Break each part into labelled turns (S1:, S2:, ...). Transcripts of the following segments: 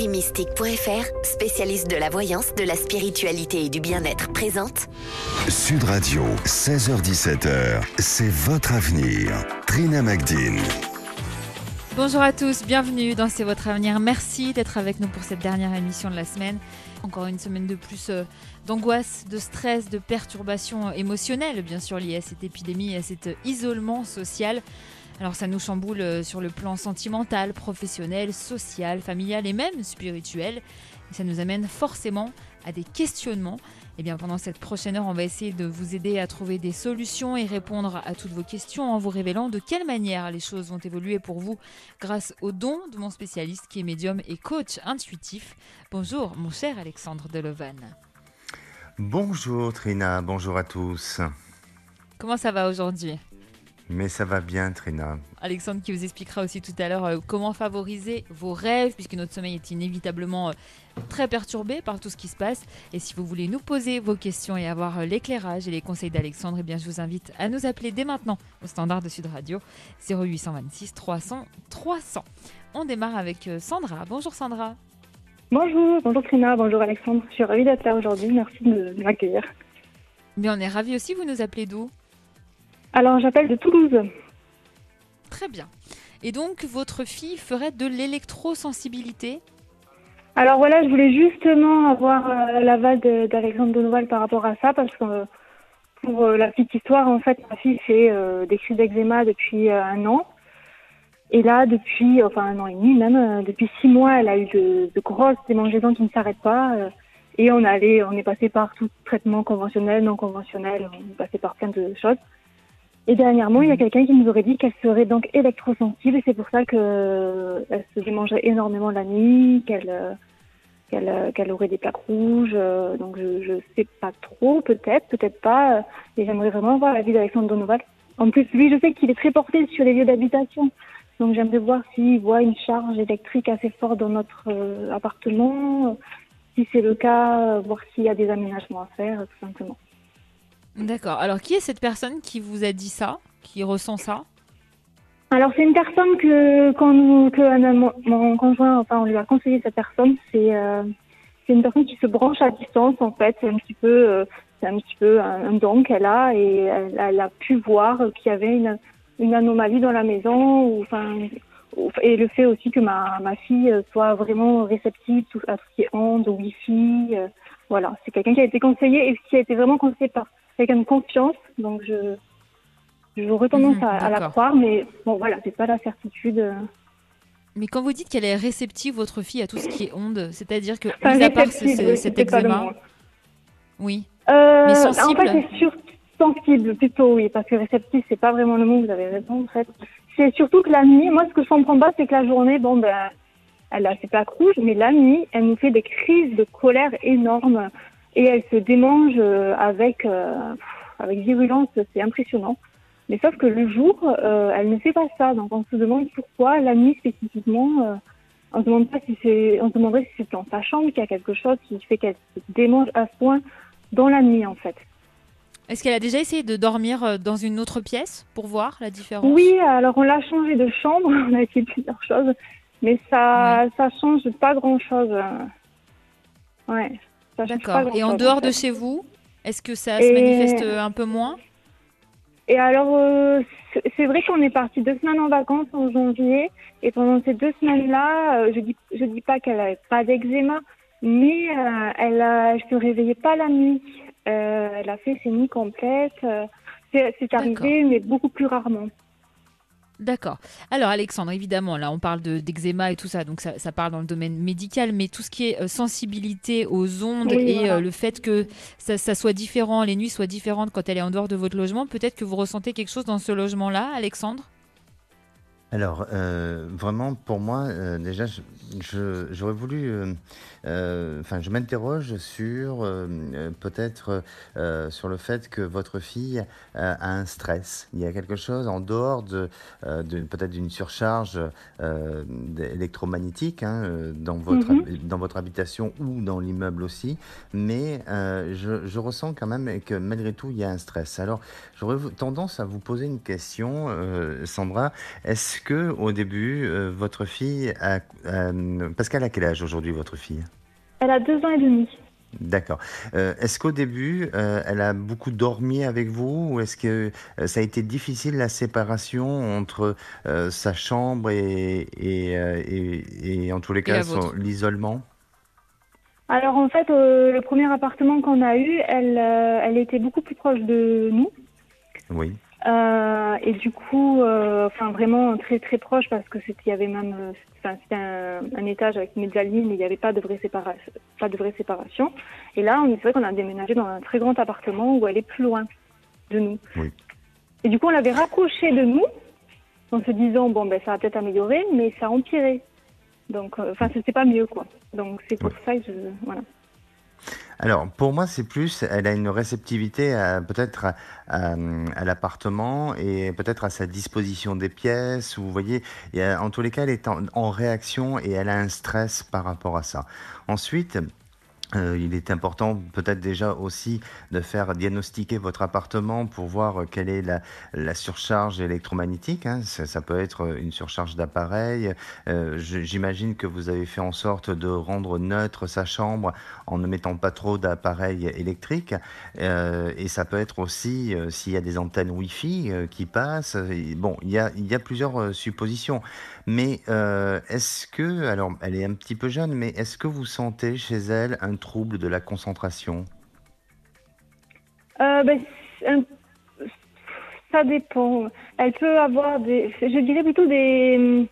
S1: wimystique.fr, spécialiste de la voyance, de la spiritualité et du bien-être, présente
S2: Sud Radio, 16h17h, c'est votre avenir. Trina Magdine.
S3: Bonjour à tous, bienvenue dans C'est votre avenir. Merci d'être avec nous pour cette dernière émission de la semaine. Encore une semaine de plus euh, d'angoisse, de stress, de perturbations émotionnelles, bien sûr, liées à cette épidémie et à cet isolement social. Alors ça nous chamboule euh, sur le plan sentimental, professionnel, social, familial et même spirituel. Et ça nous amène forcément à des questionnements. Et bien pendant cette prochaine heure, on va essayer de vous aider à trouver des solutions et répondre à toutes vos questions en vous révélant de quelle manière les choses vont évoluer pour vous grâce aux dons de mon spécialiste qui est médium et coach intuitif. Bonjour mon cher Alexandre Delovan.
S4: Bonjour Trina, bonjour à tous.
S3: Comment ça va aujourd'hui?
S4: Mais ça va bien, Trina.
S3: Alexandre qui vous expliquera aussi tout à l'heure euh, comment favoriser vos rêves, puisque notre sommeil est inévitablement euh, très perturbé par tout ce qui se passe. Et si vous voulez nous poser vos questions et avoir euh, l'éclairage et les conseils d'Alexandre, eh bien, je vous invite à nous appeler dès maintenant au standard de Sud Radio 0826 300 300. On démarre avec Sandra. Bonjour Sandra.
S5: Bonjour, bonjour Trina, bonjour Alexandre. Je suis ravie d'être là aujourd'hui. Merci de m'accueillir.
S3: Mais on est ravis aussi. Vous nous appelez d'où?
S5: Alors, j'appelle de Toulouse.
S3: Très bien. Et donc, votre fille ferait de l'électrosensibilité?
S5: Alors voilà, je voulais justement avoir euh, l'aval d'Alexandre de Noël par rapport à ça, parce que euh, pour euh, la petite histoire, en fait, ma fille fait des crises d'eczéma depuis un an. Et là, depuis, enfin un an et demi même, depuis six mois, elle a eu de, grosses démangeaisons qui ne s'arrêtent pas. et on, allait, on est passé par tout traitement conventionnel, non conventionnel, on est passé par plein de choses. Et dernièrement, il y a mhm. quelqu'un qui nous aurait dit qu'elle serait donc électrosensible et c'est pour ça qu'elle euh, se démangerait énormément la nuit, qu'elle euh, euh, aurait des plaques rouges. donc je ne sais pas trop, peut-être, peut-être pas. et j'aimerais vraiment voir la vie d'Alexandre Donoval. En plus, lui, je sais qu'il est très porté sur les lieux d'habitation. Donc j'aimerais voir s'il voit une charge électrique assez forte dans notre appartement. Si c'est le cas, voir s'il y a des aménagements à faire, tout simplement.
S3: D'accord. Alors, qui est cette personne qui vous a dit ça, qui ressent ça?
S5: Alors, c'est une personne que, quand que mon, conjoint, enfin, on lui a conseillé cette personne. C'est euh, une personne qui se branche à distance, en fait. C'est un petit peu, euh, un petit peu un, don qu'elle a et elle, a pu voir qu'il y avait une, une anomalie dans la maison. Et le fait aussi que ma, ma fille soit vraiment réceptive à tout ce qui est ondes, Wi-Fi. Euh, voilà, c'est quelqu'un qui a été conseillé et qui a été vraiment conseillé par quelqu'un de confiance, donc je j'aurais tendance mhm, à, la croire, mais bon voilà, c'est pas la certitude.
S3: Mais quand vous dites qu'elle est réceptive, votre fille, à tout ce qui est onde, c'est-à-dire que, mis à part cet eczéma, oui,
S5: euh, mais sensible. En fait, c'est sur sensible plutôt, oui, parce que réceptive, c'est pas vraiment le mot. Vous avez raison, en fait. C'est surtout que la nuit, moi, ce que je comprends pas, c'est que la journée, bon, ben, elle a ses plaques rouges, mais la nuit, elle nous fait des crises de colère énormes et elle se démange euh, avec, euh, avec virulence, c'est impressionnant. Mais sauf que le jour, euh, elle ne fait pas ça. Donc on se demande pourquoi la nuit spécifiquement. on se demande pas si c'est, on se demanderait si c'est dans sa chambre qu'il y a quelque chose qui fait qu'elle se démange à ce point dans la nuit en fait.
S3: Est-ce qu'elle a déjà essayé de dormir dans une autre pièce pour voir la différence?
S5: Oui, alors on l'a changé de chambre, on a essayé plusieurs choses, mais ça, ça change pas grand chose. Ouais.
S3: D'accord. Et en dehors de chez vous, est-ce que ça se manifeste un peu moins?
S5: Et alors, euh, c'est vrai qu'on est parti deux semaines en vacances en janvier. Et pendant ces deux semaines-là, euh, je dis, je dis pas qu'elle n'avait pas d'eczéma, mais euh, elle, a, se réveillait pas la nuit. elle a fait ses nuits complètes. c'est arrivé, mais beaucoup plus rarement.
S3: D'accord. Alors Alexandre, évidemment, là on parle d'eczéma et tout ça, donc ça, ça, parle dans le domaine médical, mais tout ce qui est euh, sensibilité aux ondes et euh, le fait que ça, ça, soit différent, les nuits soient différentes quand elle est en dehors de votre logement, peut-être que vous ressentez quelque chose dans ce logement-là, Alexandre?
S4: Alors, euh, vraiment, pour moi, euh, déjà, j'aurais voulu, euh, enfin, je m'interroge sur peut-être sur le fait que votre fille a un stress. Il y a quelque chose en dehors de, peut-être d'une surcharge électromagnétique hein, dans votre mhm. dans votre habitation ou dans l'immeuble aussi, mais je, je, ressens quand même que malgré tout, il y a un stress. Alors, j'aurais tendance à vous poser une question, Sandra. Est-ce est-ce que au début, votre fille a, Pascal a quel âge aujourd'hui, votre fille?
S5: Elle a deux ans et demi.
S4: D'accord. Euh, est-ce qu'au début, euh, elle a beaucoup dormi avec vous ou est-ce que euh, ça a été difficile la séparation entre sa chambre et, et, en tous les cas l'isolement?
S5: Alors en fait, le premier appartement qu'on a eu, elle, elle était beaucoup plus proche de nous.
S4: Oui.
S5: Euh, et du coup, euh, enfin vraiment très très proche parce que c'était, il y avait même, euh, c'était un, un, étage avec une mezzanine, mais il n'y avait pas de vraie séparation, pas de vraie séparation. Et là, on est vrai qu'on a déménagé dans un très grand appartement où elle est plus loin de nous.
S4: Oui.
S5: Et du coup, on l'avait rapproché de nous en se disant bon ben ça va peut-être améliorer, mais ça a empiré. Donc, enfin, c'était pas mieux quoi. Donc c'est pour ça que je, voilà.
S4: Alors, pour moi, c'est plus, elle a une réceptivité peut-être à, l'appartement et peut-être à sa disposition des pièces. Vous voyez, en tous les cas, elle est en réaction et elle a un stress par rapport à ça. Ensuite, euh, il est important peut-être déjà aussi de faire diagnostiquer votre appartement pour voir quelle est la, surcharge électromagnétique. Hein. Ça, peut être une surcharge d'appareil. Euh, J'imagine que vous avez fait en sorte de rendre neutre sa chambre en ne mettant pas trop d'appareils électriques. Euh, et ça peut être aussi s'il y a des antennes Wi-Fi qui passent. Bon, il y a plusieurs suppositions. Mais est-ce que, alors elle est un petit peu jeune, mais est-ce que vous sentez chez elle un trouble de la concentration?
S5: Euh, ben, Ça dépend. Elle peut avoir des, je dirais plutôt des,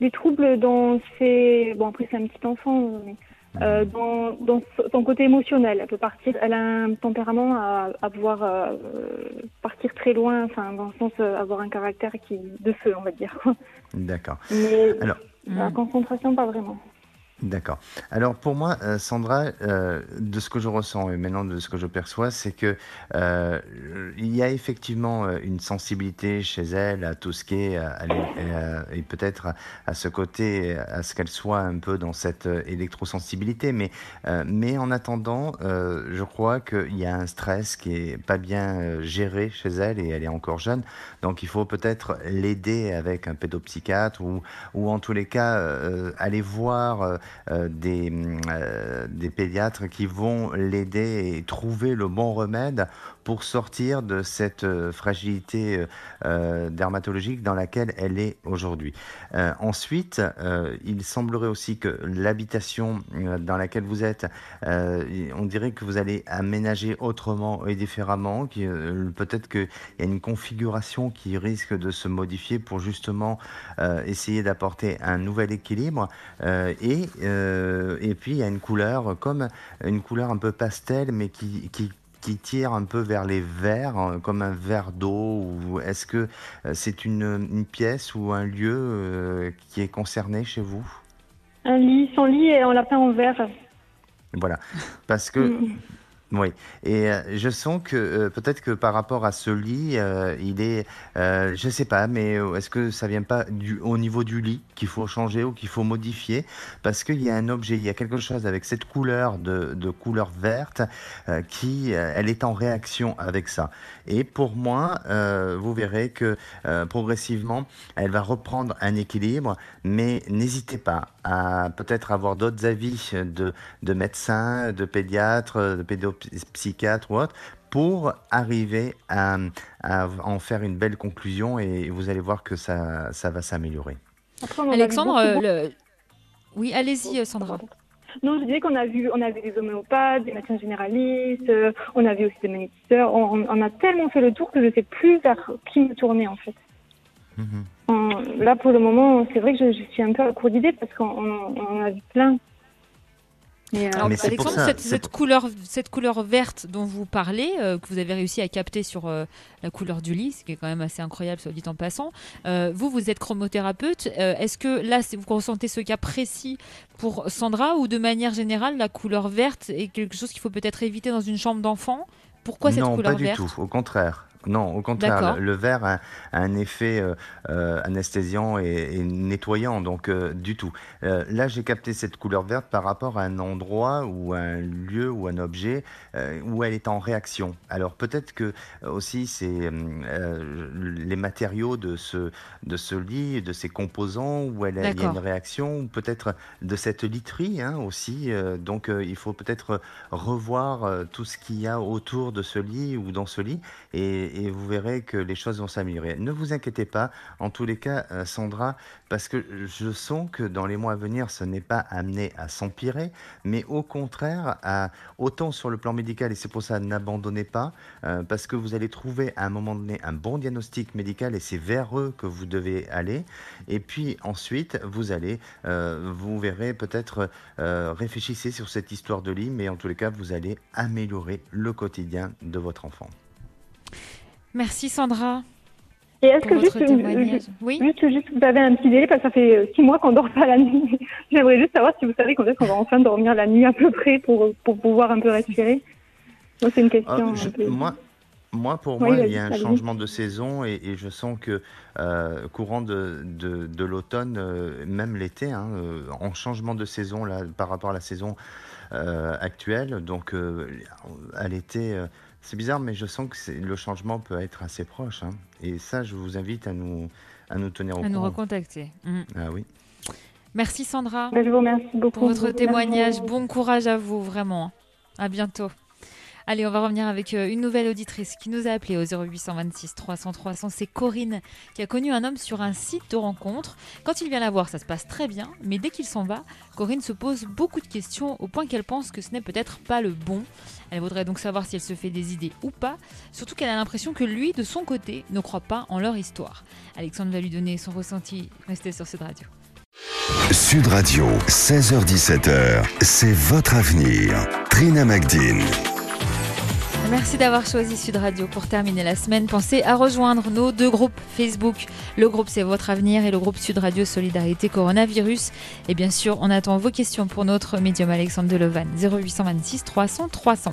S5: des troubles dans ses. Bon, après, c'est un petit enfant, mais. Euh, dans, dans, son côté émotionnel, elle peut partir. Elle a un tempérament à, à pouvoir euh, partir très loin, enfin dans le sens euh, avoir un caractère qui de feu, on va dire.
S4: D'accord.
S5: Mais Alors, la concentration, pas vraiment.
S4: D'accord. Alors pour moi, euh, Sandra, euh, de ce que je ressens et maintenant de ce que je perçois, c'est que euh, il y a effectivement une sensibilité chez elle à tout ce qui est et peut-être à, ce côté, à ce qu'elle soit un peu dans cette électrosensibilité. Mais mais en attendant, je crois qu'il y a un stress qui est pas bien géré chez elle et elle est encore jeune. Donc il faut peut-être l'aider avec un pédopsychiatre ou ou en tous les cas aller voir des, euh, des pédiatres qui vont l'aider et trouver le bon remède pour sortir de cette euh, fragilité dermatologique dans laquelle elle est aujourd'hui. ensuite, il semblerait aussi que l'habitation dans laquelle vous êtes, on dirait que vous allez aménager autrement et différemment, peut-être qu'il y a une configuration qui risque de se modifier pour justement essayer d'apporter un nouvel équilibre et euh, et puis il y a une couleur comme une couleur un peu pastel, mais qui, qui, qui tire un peu vers les verts, hein, comme un verre d'eau Ou est-ce que euh, c'est une, une, pièce ou un lieu euh, qui est concerné chez vous?
S5: Un lit, son lit et on l'a peint en vert.
S4: Voilà, parce que mm. Oui, et euh, je sens que euh, peut-être que par rapport à ce lit, euh, il est, je ne sais pas, mais est-ce que ça vient pas au niveau du lit qu'il faut changer ou qu'il faut modifier? Parce qu'il y a un objet, il y a quelque chose avec cette couleur de couleur verte qui, elle est en réaction avec ça. Et pour moi, vous verrez que progressivement, elle va reprendre un équilibre, mais n'hésitez pas à peut-être avoir d'autres avis de, de médecins, de pédiatres, de pédopsychiatres psychiatre ou autre, pour arriver à, en faire une belle conclusion et vous allez voir que ça, ça va s'améliorer.
S3: Alexandre, euh, oui, allez-y, euh, Sandra.
S5: Non, je disais qu'on a vu, on a vu des homéopathes, des médecins généralistes, euh, on a vu aussi des magnétiseurs. On, a tellement fait le tour que je ne sais plus vers qui me tourner en fait. Là, pour le moment, c'est vrai que je, je, suis un peu à court d'idées parce qu'on a vu plein.
S3: Euh, Alexandre, cette, couleur, cette couleur verte dont vous parlez, euh, que vous avez réussi à capter sur euh, la couleur du lit, ce qui est quand même assez incroyable, soit dit en passant. vous, vous êtes chromothérapeute. Est-ce que là, vous ressentez ce cas précis pour Sandra ou de manière générale, la couleur verte est quelque chose qu'il faut peut-être éviter dans une chambre d'enfant? Pourquoi cette couleur
S4: verte
S3: Non,
S4: pas du tout. Au contraire. Non, au contraire, le, verre a, a un effet euh, euh, anesthésiant et, et nettoyant, donc euh, du tout. Euh, là, j'ai capté cette couleur verte par rapport à un endroit ou un lieu ou un objet où elle est en réaction. Alors peut-être que aussi c'est les matériaux de ce, de ce lit, de ces composants où elle a, il y a une réaction, ou peut-être de cette literie hein, aussi. donc il faut peut-être revoir tout ce qu'il y a autour de ce lit ou dans ce lit et, et vous verrez que les choses vont s'améliorer. Ne vous inquiétez pas, en tous les cas, euh, Sandra, parce que je sens que dans les mois à venir, ce n'est pas amené à s'empirer, mais au contraire, à, autant sur le plan médical, et c'est pour ça, n'abandonnez pas, euh, parce que vous allez trouver à un moment donné un bon diagnostic médical et c'est vers eux que vous devez aller. Et puis ensuite, vous allez, euh, vous verrez peut-être, réfléchissez sur cette histoire de lit, mais en tous les cas, vous allez améliorer le quotidien de votre enfant.
S3: Merci Sandra
S5: Et est-ce que juste,
S3: témoignage. Oui.
S5: juste, juste, vous avez un petit délai parce que ça fait euh, six mois qu'on dort pas la nuit. J'aimerais juste savoir si vous savez quand est-ce qu'on va enfin dormir la nuit à peu près pour, pour pouvoir un peu respirer. Donc c'est une
S4: Ah,
S5: question.
S4: je-
S5: un peu-
S4: moi, moi, pour
S5: Oui,
S4: moi, il y a un changement de saison et, et je sens que euh, courant de, de, de l'automne, euh, même l'été, hein, euh, en changement de saison là, par rapport à la saison euh, actuelle, donc euh, à l'été, euh, c'est bizarre, mais je sens que le changement peut être assez proche. hein. et ça, je vous invite à nous, à nous tenir au
S3: À nous
S4: courant.
S3: recontacter. Mhm.
S4: Ah oui.
S3: Merci Sandra
S5: je vous remercie beaucoup.
S3: pour votre témoignage. Bon courage à vous, vraiment. À bientôt. Allez, on va revenir avec euh, une nouvelle auditrice qui nous a appelé au 0826 300 300. C'est Corinne qui a connu un homme sur un site de rencontre. Quand il vient la voir, ça se passe très bien, mais dès qu'il s'en va, Corinne se pose beaucoup de questions au point qu'elle pense que ce n'est peut-être pas le bon. Elle voudrait donc savoir si elle se fait des idées ou pas, surtout qu'elle a l'impression que lui, de son côté, ne croit pas en leur histoire. Alexandre va lui donner son ressenti. Restez sur cette radio.
S2: Sud Radio, 16h17h, c'est votre avenir. Trina Magdine.
S3: Merci d'avoir choisi Sud Radio pour terminer la semaine. Pensez à rejoindre nos deux groupes Facebook. Le groupe C'est Votre Avenir et le groupe Sud Radio Solidarité Coronavirus. Et bien sûr, on attend vos questions pour notre médium Alexandre Delevan 0826 300 300.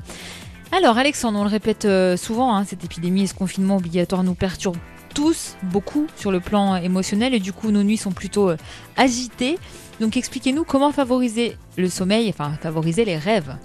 S3: Alors Alexandre, on le répète euh, souvent, hein, cette épidémie et ce confinement obligatoire nous perturbe tous beaucoup sur le plan émotionnel et du coup nos nuits sont plutôt euh, agitées. Donc expliquez-nous comment favoriser le sommeil, enfin favoriser les rêves.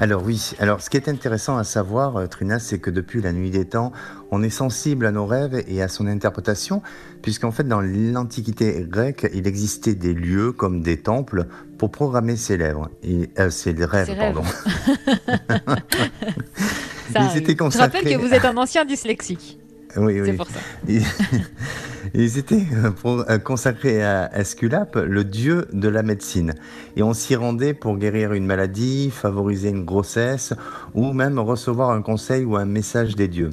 S4: Alors oui, alors ce qui est intéressant à savoir, euh, Trina, c'est que depuis la nuit des temps, on est sensible à nos rêves et à son interprétation, puisqu'en fait dans l'Antiquité grecque, il existait des lieux comme des temples pour programmer ses lèvres, et, euh, ses rêves,
S3: Ses rêves.
S4: pardon.
S3: Ça
S4: Ils étaient
S3: Je
S4: consacrés.
S3: rappelle que vous êtes un ancien dyslexique.
S4: Oui, oui.
S3: pour ça.
S4: Ils, ils étaient euh, euh, consacrés à Esculape, le dieu de la médecine. Et on s'y rendait pour guérir une maladie, favoriser une grossesse ou même recevoir un conseil ou un message des dieux.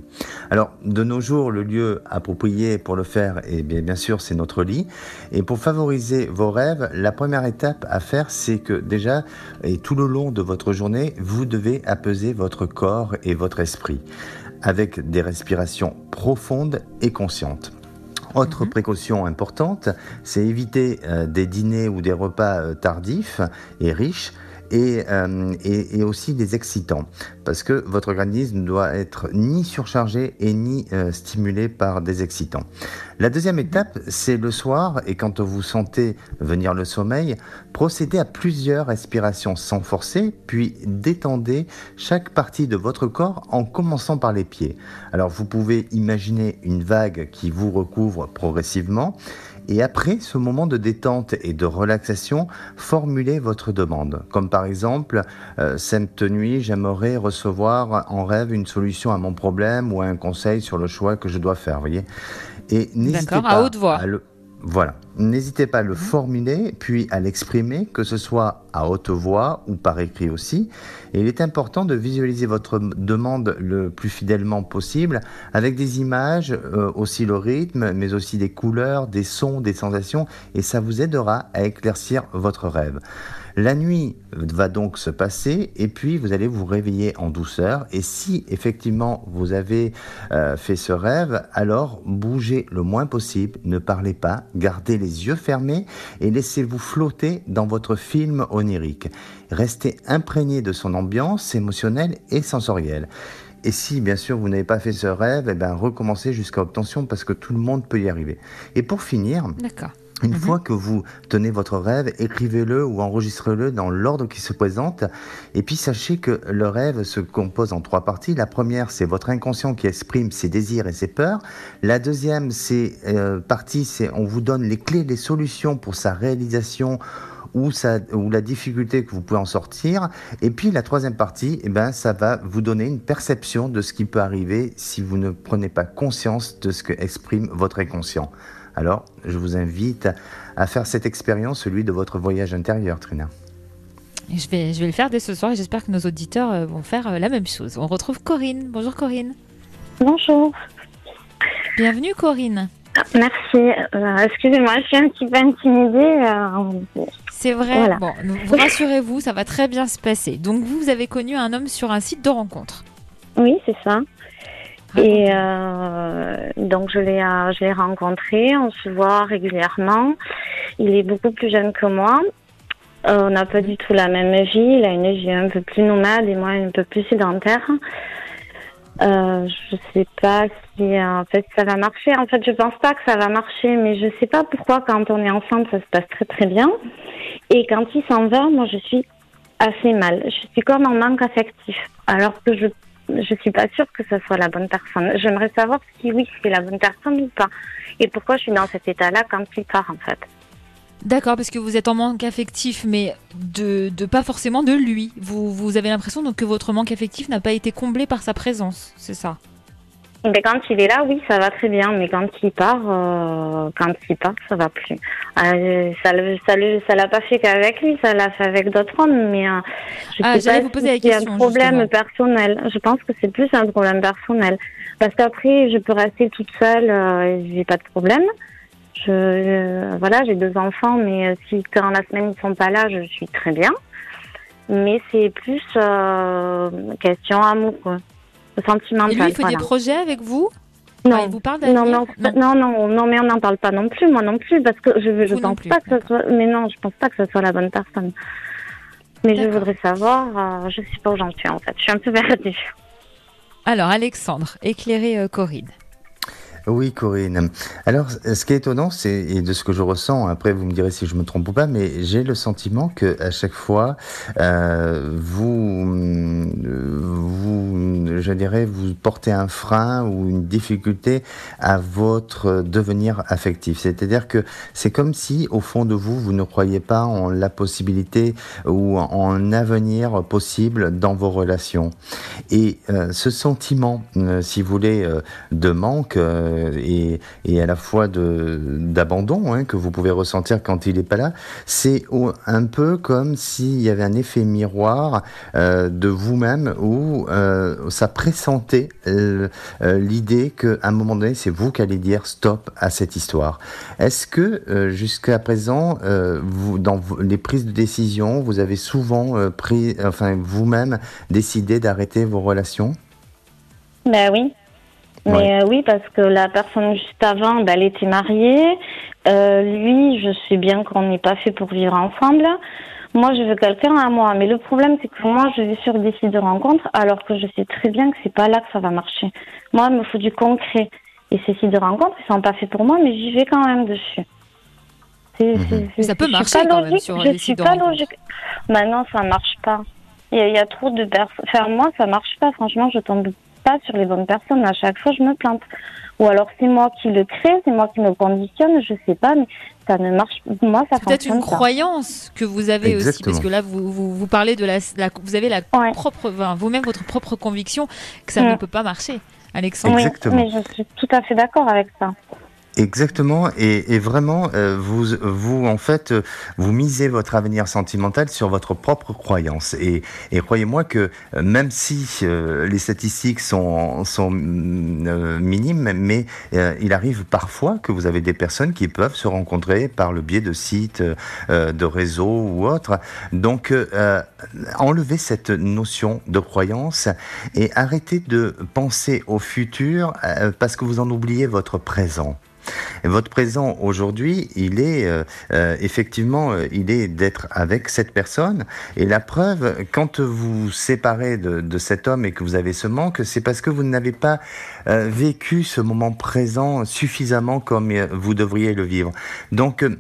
S4: Alors, de nos jours, le lieu approprié pour le faire, et bien, bien sûr, c'est notre lit. Et pour favoriser vos rêves, la première étape à faire, c'est que déjà, et tout le long de votre journée, vous devez apaiser votre corps et votre esprit avec des respirations profondes et conscientes. Autre
S3: Mhm.
S4: précaution importante, c'est éviter euh, des dîners ou des repas euh, tardifs et riches et, euh, et aussi des excitants, parce que votre organisme ne doit être ni surchargé et ni euh, stimulé par des excitants. La deuxième étape, c'est le soir, et quand vous sentez venir le sommeil, procédez à plusieurs respirations sans forcer, puis détendez chaque partie de votre corps en commençant par les pieds. Alors vous pouvez imaginer une vague qui vous recouvre progressivement et après ce moment de détente et de relaxation, formulez votre demande. Comme par exemple, euh, cette nuit, j'aimerais recevoir en rêve une solution à mon problème ou un conseil sur le choix que je dois faire. Voyez et n'hésitez
S3: D'accord, à
S4: pas
S3: haute voix.
S4: le- Voilà. N'hésitez pas à le formuler, puis à l'exprimer, que ce soit à haute voix ou par écrit aussi. Et il est important de visualiser votre demande le plus fidèlement possible, avec des images, euh, aussi le rythme, mais aussi des couleurs, des sons, des sensations, et ça vous aidera à éclaircir votre rêve. La nuit va donc se passer et puis vous allez vous réveiller en douceur. Et si effectivement vous avez euh, fait ce rêve, alors bougez le moins possible, ne parlez pas, gardez les yeux fermés et laissez-vous flotter dans votre film onirique. Restez imprégné de son ambiance émotionnelle et sensorielle. Et si, bien sûr, vous n'avez pas fait ce rêve, eh ben, recommencez jusqu'à obtention parce que tout le monde peut y arriver. Et pour finir,
S3: D'accord.
S4: Une
S3: Mhm.
S4: fois que vous tenez votre rêve, écrivez-le ou enregistrez-le dans l'ordre qui se présente. Et puis sachez que le rêve se compose en trois parties. La première, c'est votre inconscient qui exprime ses désirs et ses peurs. La deuxième, c'est euh, partie, c'est on vous donne les clés, les solutions pour sa réalisation ou, sa, ou la difficulté que vous pouvez en sortir. Et puis la troisième partie, eh ben, ça va vous donner une perception de ce qui peut arriver si vous ne prenez pas conscience de ce que exprime votre inconscient. Alors, je vous invite à faire cette expérience, celui de votre voyage intérieur, Trina.
S3: Je, vais, je vais le faire dès ce soir et j'espère que nos auditeurs euh, vont faire euh, la même chose. On retrouve Corinne. Bonjour Corinne.
S6: Bonjour.
S3: Bienvenue Corinne.
S6: Merci. Euh, Excusez-moi, je suis un petit peu intimidée. euh,
S3: C'est vrai.
S6: Voilà.
S3: Bon, vous rassurez-vous, ça va très bien se passer. Donc vous, vous avez connu un homme sur un site de rencontre.
S6: oui, c'est ça. Et euh, donc je l'ai euh, je l'ai rencontré, on se voit régulièrement. Il est beaucoup plus jeune que moi. Euh, on n'a pas du tout la même vie. Il a une vie un peu plus nomade et moi un peu plus sédentaire. Euh, je sais pas si en fait ça va marcher. En fait, je pense pas que ça va marcher, mais je sais pas pourquoi quand on est ensemble ça se passe très très bien et quand il s'en va, moi je suis assez mal. Je suis comme en manque affectif, alors que je je suis pas sûre que ce soit la bonne personne. J'aimerais savoir si oui c'est la bonne personne ou pas et pourquoi je suis dans cet état-là quand il part en fait.
S3: D'accord, parce que vous êtes en manque affectif, mais de, de pas forcément de lui. Vous, avez l'impression que votre manque affectif n'a pas été comblé par sa présence, c'est ça?
S6: Mais quand il est là, oui, ça va très bien. Mais quand il part, euh, quand il part, ça va plus. Euh, ça le, ça l'a pas fait qu'avec lui, ça l'a fait avec d'autres hommes. Mais euh, je
S3: Ah,
S6: sais pas
S3: vous poser
S6: si
S3: la
S6: c'est
S3: question,
S6: un problème
S3: justement.
S6: personnel. Je pense que c'est plus un problème personnel. Parce qu'après, je peux rester toute seule, euh, j'ai pas de problème. Je, euh, voilà, j'ai deux enfants, mais si quand la semaine ils sont pas là, je suis très bien. Mais c'est plus question amour, quoi. Sentimental.
S3: Et lui, il fait
S6: voilà.
S3: des projets avec vous?
S6: Non,
S3: il vous parle
S6: non, non, non, non, non, mais on n'en parle pas non plus, moi non plus, parce que je, je
S3: Vous
S6: pense
S3: plus,
S6: pas que ce soit, mais non, je pense pas que ce soit la bonne personne. Mais je voudrais savoir, euh, je sais pas où j'en suis en fait, je suis un peu perdue.
S3: Alors, Alexandre, éclairez euh, Corinne.
S4: Oui, Corinne. Alors, ce qui est étonnant, c'est et de ce que je ressens. Après, vous me direz si je me trompe ou pas, mais j'ai le sentiment que à chaque fois, euh, vous, euh, vous, je dirais, vous portez un frein ou une difficulté à votre devenir affectif. C'est-à-dire que c'est comme si, au fond de vous, vous ne croyez pas en la possibilité ou en un avenir possible dans vos relations. Et euh, ce sentiment, si vous voulez, de manque et, et à la fois d'abandon hein, que vous pouvez ressentir quand il n'est pas là, c'est un peu comme s'il y avait un effet miroir euh, de vous-même où euh, ça pressentait euh, euh, l'idée qu'à un moment donné, c'est vous qui allez dire stop à cette histoire. Est-ce que euh, jusqu'à présent, euh, dans les prises de décision, vous avez souvent euh, pris, enfin vous-même décidé d'arrêter vos relations?
S6: Ben oui. Mais
S4: Ouais.
S6: euh, oui, parce que la personne juste avant, ben, elle était mariée. Euh, lui, je sais bien qu'on n'est pas fait pour vivre ensemble. Moi, je veux quelqu'un à moi. Mais le problème, c'est que moi, je vais sur des sites de rencontres, alors que je sais très bien que c'est pas là que ça va marcher. Moi, il me faut du concret. Et ces sites de rencontres, ils sont pas faits pour moi, mais j'y vais quand même dessus. C'est-
S4: Mhm.
S3: Mais ça peut marcher même sur
S6: je
S3: les
S6: suis
S3: sites
S6: pas logique. Bah non, ça marche pas. Il y, a- il y a trop de personnes. Enfin, moi, ça marche pas. Franchement, je tombe pas sur les bonnes personnes. À chaque fois, je me plante. Ou alors, c'est moi qui le crée, c'est moi qui me conditionne. Je sais pas, mais ça ne marche. Moi, ça
S3: C'est peut-être
S6: fonctionne
S3: une
S6: pas.
S3: croyance que vous avez aussi, parce que là, vous, vous, vous parlez de la, la- vous avez la
S6: Ouais.
S3: propre, enfin, vous-même votre propre conviction que ça ne peut pas marcher, Alexandre.
S6: Oui,
S4: Exactement.
S6: mais je suis tout à fait d'accord avec ça.
S4: Exactement, et, et vraiment, euh, vous, vous en fait, euh, vous misez votre avenir sentimental sur votre propre croyance. Et, et croyez-moi que euh, même si euh, les statistiques sont, sont mm, euh, minimes, mais euh, il arrive parfois que vous avez des personnes qui peuvent se rencontrer par le biais de sites, de réseaux ou autres. Donc, enlevez cette notion de croyance et arrêtez de penser au futur parce que vous en oubliez votre présent. Votre présent aujourd'hui, il est euh, euh, effectivement, euh, il est d'être avec cette personne. Et la preuve, quand vous vous séparez de, cet homme et que vous avez ce manque, c'est parce que vous n'avez pas vécu ce moment présent suffisamment comme vous devriez le vivre. Donc, euh,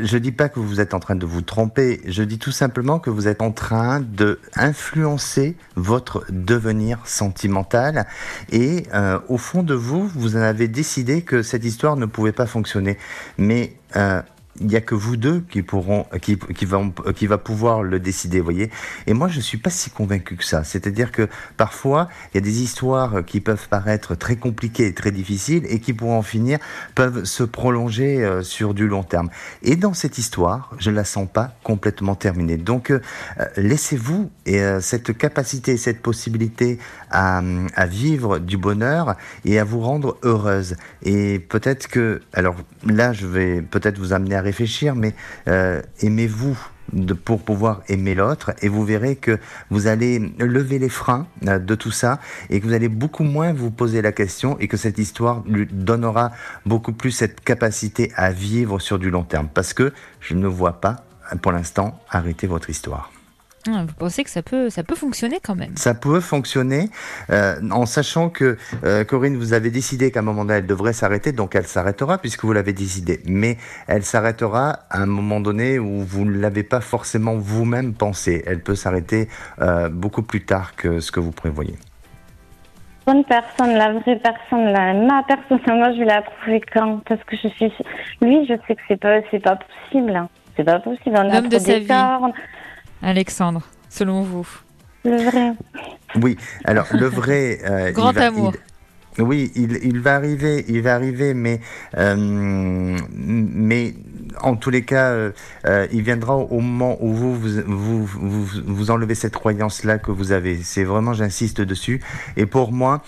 S4: je dis pas que vous êtes en train de vous tromper. Je dis tout simplement que vous êtes en train de influencer votre devenir sentimental et au fond de vous, vous en avez décidé que cette histoire ne pouvait pas fonctionner. Mais euh, il n'y a que vous deux qui pourront, qui, qui, vont, qui va pouvoir le décider, voyez. Et moi, je suis pas si convaincu que ça. C'est-à-dire que parfois, il y a des histoires qui peuvent paraître très compliquées et très difficiles et qui, pour en finir, peuvent se prolonger euh, sur du long terme. Et dans cette histoire, je la sens pas complètement terminée. Donc, euh, laissez-vous et cette capacité, cette possibilité à, à vivre du bonheur et à vous rendre heureuse. Et peut-être que, alors là, je vais peut-être vous amener à réfléchir, mais euh, aimez-vous de, pour pouvoir aimer l'autre? Et vous verrez que vous allez lever les freins euh, de tout ça et que vous allez beaucoup moins vous poser la question et que cette histoire lui donnera beaucoup plus cette capacité à vivre sur du long terme parce que je ne vois pas pour l'instant arrêter votre histoire.
S3: Ah, Vous pensez que ça peut, ça peut fonctionner quand même?
S4: Ça peut fonctionner euh, en sachant que euh, Corinne, vous avez décidé qu'à un moment donné, elle devrait s'arrêter, donc elle s'arrêtera puisque vous l'avez décidé. Mais elle s'arrêtera à un moment donné où vous ne l'avez pas forcément vous-même pensé. Elle peut s'arrêter euh, beaucoup plus tard que ce que vous prévoyez.
S6: bonne personne, la vraie personne, la, ma personne, moi je vais la trouver quand? Parce que je suis. Lui, je sais que c'est pas, c'est pas possible. hein. C'est pas possible. On a
S3: L'homme de
S6: trop
S3: sa vie. Alexandre, selon vous
S6: Le vrai.
S4: Oui, alors le vrai... euh, il
S3: Grand
S4: va-
S3: amour.
S4: il- oui, il, il va arriver, il va arriver, mais euh, mais en tous les cas, euh, euh, il viendra au moment où vous vous vous, vous, vous enlevez cette croyance là que vous avez. C'est vraiment, j'insiste dessus. Et pour moi.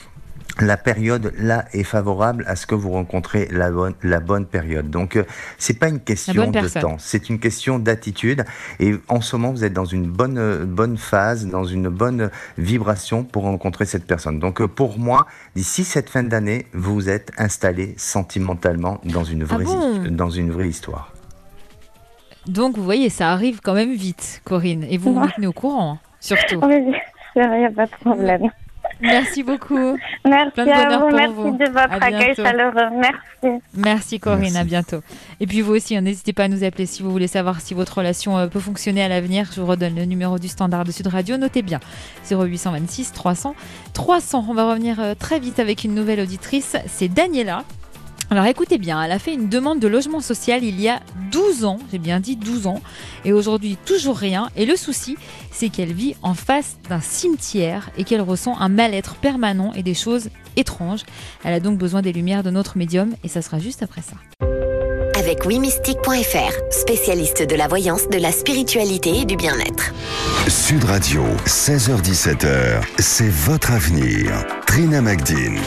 S4: La période là est favorable à ce que vous rencontrez la bonne la bonne période. Donc euh, c'est pas une question de
S3: personne.
S4: temps, c'est une question d'attitude. Et en ce moment, vous êtes dans une bonne euh, bonne phase, dans une bonne vibration pour rencontrer cette personne. Donc euh, pour moi, d'ici cette fin d'année, vous êtes installé sentimentalement dans une
S3: Ah
S4: vraie
S3: bon
S4: dans une vraie histoire.
S3: Donc, vous voyez, ça arrive quand même vite, Corinne. Et vous vous tenez au courant, hein, surtout.
S6: Oui, il n'y a pas de problème.
S3: Merci beaucoup.
S6: Merci
S3: Plein de
S6: à vous.
S3: pour
S6: Merci
S3: vous.
S6: de votre accueil chaleureux. Merci.
S3: Merci Corinne,
S4: Merci.
S3: à bientôt. Et puis vous aussi, hein, n'hésitez pas à nous appeler si vous voulez savoir si votre relation euh, peut fonctionner à l'avenir. Je vous redonne le numéro du standard de Sud Radio, notez bien 0826 300 300. On va revenir euh, très vite avec une nouvelle auditrice, c'est Daniela. Alors écoutez bien, elle a fait une demande de logement social il y a 12 ans, j'ai bien dit 12 ans, et aujourd'hui toujours rien. Et le souci, c'est qu'elle vit en face d'un cimetière et qu'elle ressent un mal-être permanent et des choses étranges. Elle a donc besoin des lumières de notre médium et ça sera juste après ça.
S1: Avec wimystique.fr, spécialiste de la voyance, de la spiritualité et du bien-être.
S2: Sud Radio, 16h17h, c'est votre avenir. Trina Magdine.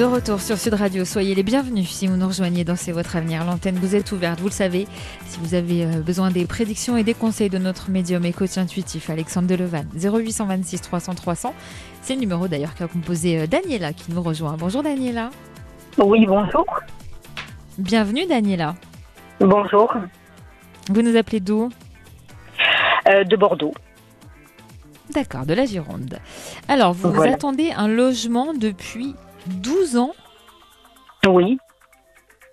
S3: De retour sur Sud Radio, soyez les bienvenus si vous nous rejoignez dans C'est votre avenir. L'antenne vous est ouverte, vous le savez. Si vous avez euh, besoin des prédictions et des conseils de notre médium et coach intuitif Alexandre Delevan, 0826 300 300. C'est le numéro d'ailleurs qu'a composé euh, Daniela qui nous rejoint. Bonjour Daniela.
S7: Oui, bonjour.
S3: Bienvenue Daniela.
S7: Bonjour.
S3: Vous nous appelez d'où?
S7: Euh, de Bordeaux.
S3: D'accord, de la Gironde. Alors, vous
S7: Voilà.
S3: attendez un logement depuis 12 ans.
S7: Oui.